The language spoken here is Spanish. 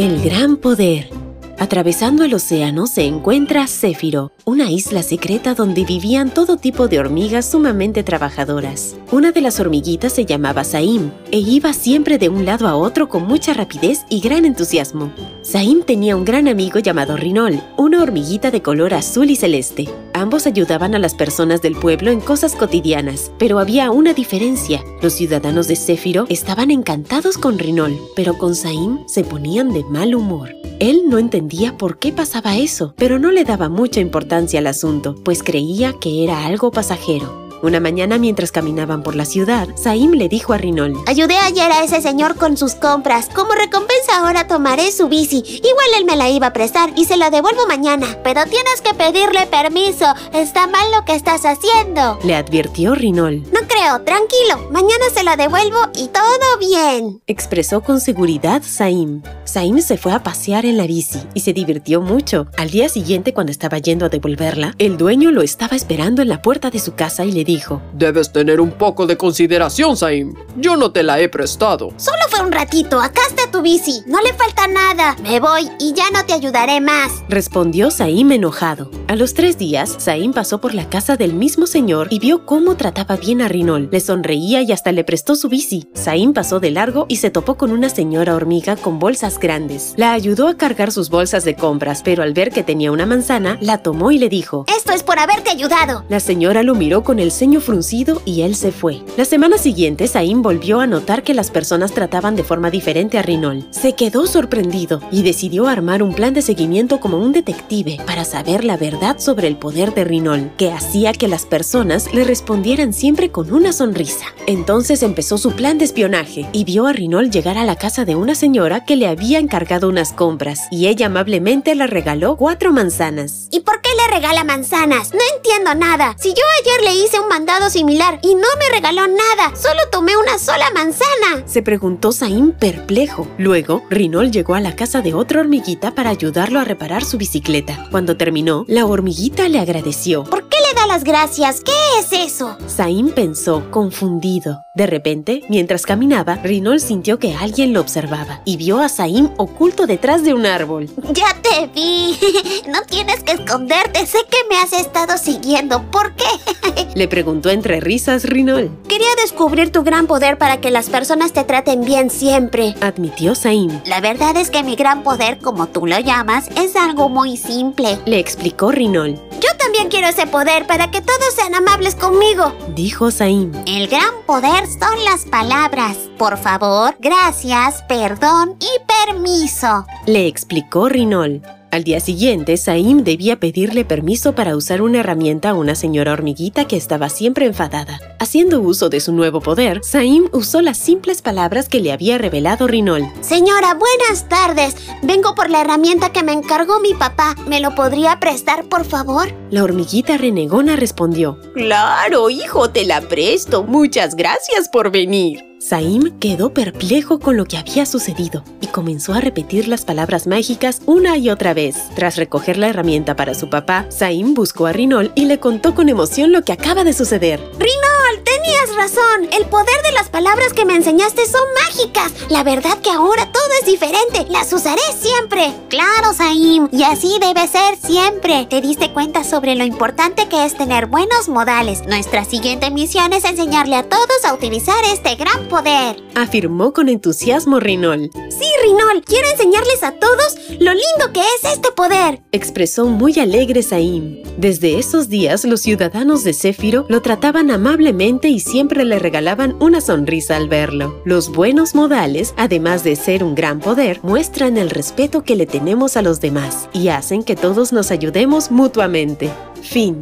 El gran poder. Atravesando el océano se encuentra Céfiro, una isla secreta donde vivían todo tipo de hormigas sumamente trabajadoras. Una de las hormiguitas se llamaba Saim e iba siempre de un lado a otro con mucha rapidez y gran entusiasmo. Saim tenía un gran amigo llamado Rinol, una hormiguita de color azul y celeste. Ambos ayudaban a las personas del pueblo en cosas cotidianas, pero había una diferencia. Los ciudadanos de Céfiro estaban encantados con Rinol, pero con Saim se ponían de mal humor. Él no entendía por qué pasaba eso, pero no le daba mucha importancia al asunto, pues creía que era algo pasajero. Una mañana mientras caminaban por la ciudad, Saim le dijo a Rinol, Ayudé ayer a ese señor con sus compras. Como recompensa ahora tomaré su bici. Igual él me la iba a prestar y se la devuelvo mañana. Pero tienes que pedirle permiso. Está mal lo que estás haciendo. Le advirtió Rinol. No creo, tranquilo. Mañana se la devuelvo y todo bien. Expresó con seguridad Saim. Saim se fue a pasear en la bici y se divirtió mucho. Al día siguiente, cuando estaba yendo a devolverla, el dueño lo estaba esperando en la puerta de su casa y le dijo, Debes tener un poco de consideración, Saim. Yo no te la he prestado. Solo un ratito. Acá está tu bici. No le falta nada. Me voy y ya no te ayudaré más. Respondió Saim enojado. A los tres días, Saim pasó por la casa del mismo señor y vio cómo trataba bien a Rinol. Le sonreía y hasta le prestó su bici. Saim pasó de largo y se topó con una señora hormiga con bolsas grandes. La ayudó a cargar sus bolsas de compras, pero al ver que tenía una manzana, la tomó y le dijo, Esto es por haberte ayudado. La señora lo miró con el ceño fruncido y él se fue. La semana siguiente, Saim volvió a notar que las personas trataban de forma diferente a Rinol. Se quedó sorprendido y decidió armar un plan de seguimiento como un detective para saber la verdad sobre el poder de Rinol, que hacía que las personas le respondieran siempre con una sonrisa. Entonces empezó su plan de espionaje y vio a Rinol llegar a la casa de una señora que le había encargado unas compras y ella amablemente le regaló cuatro manzanas. ¿Y por qué le regala manzanas? No entiendo nada. Si yo ayer le hice un mandado similar y no me regaló nada, solo tomé una sola manzana. Se preguntó Saim perplejo. Luego, Rinol llegó a la casa de otra hormiguita para ayudarlo a reparar su bicicleta. Cuando terminó, la hormiguita le agradeció. ¿Por qué le da las gracias? ¿Qué es eso? Saim pensó, confundido. De repente, mientras caminaba, Rinol sintió que alguien lo observaba y vio a Saim oculto detrás de un árbol. Ya te vi. No tienes que esconderte. Sé que me has estado siguiendo. ¿Por qué? Le preguntó entre risas Rinol. Quería descubrir tu gran poder para que las personas te traten bien siempre. Admitió Saim. La verdad es que mi gran poder, como tú lo llamas, es algo muy simple. Le explicó Rinol. Yo también quiero ese poder para que todos sean amables conmigo. Dijo Saim. El gran poder son las palabras. Por favor, gracias, perdón y permiso. Le explicó Rinol. Al día siguiente, Saim debía pedirle permiso para usar una herramienta a una señora hormiguita que estaba siempre enfadada. Haciendo uso de su nuevo poder, Saim usó las simples palabras que le había revelado Rinol. Señora, buenas tardes. Vengo por la herramienta que me encargó mi papá. ¿Me lo podría prestar, por favor? La hormiguita renegona respondió. Claro, hijo, te la presto. Muchas gracias por venir. Saim quedó perplejo con lo que había sucedido y comenzó a repetir las palabras mágicas una y otra vez. Tras recoger la herramienta para su papá, Saim buscó a Rinol y le contó con emoción lo que acaba de suceder. ¡Rinol! Tenías razón. El poder de las palabras que me enseñaste son mágicas. La verdad que ahora todo es diferente. Las usaré siempre. Claro, Saim. Y así debe ser siempre. Te diste cuenta sobre lo importante que es tener buenos modales. Nuestra siguiente misión es enseñarle a todos a utilizar este gran poder. Afirmó con entusiasmo Rinol. Sí, Rinol. Quiero enseñarles a todos lo lindo que es este poder. Expresó muy alegre Saim. Desde esos días, los ciudadanos de Céfiro lo trataban amablemente y siempre le regalaban una sonrisa al verlo. Los buenos modales, además de ser un gran poder, muestran el respeto que le tenemos a los demás y hacen que todos nos ayudemos mutuamente. Fin.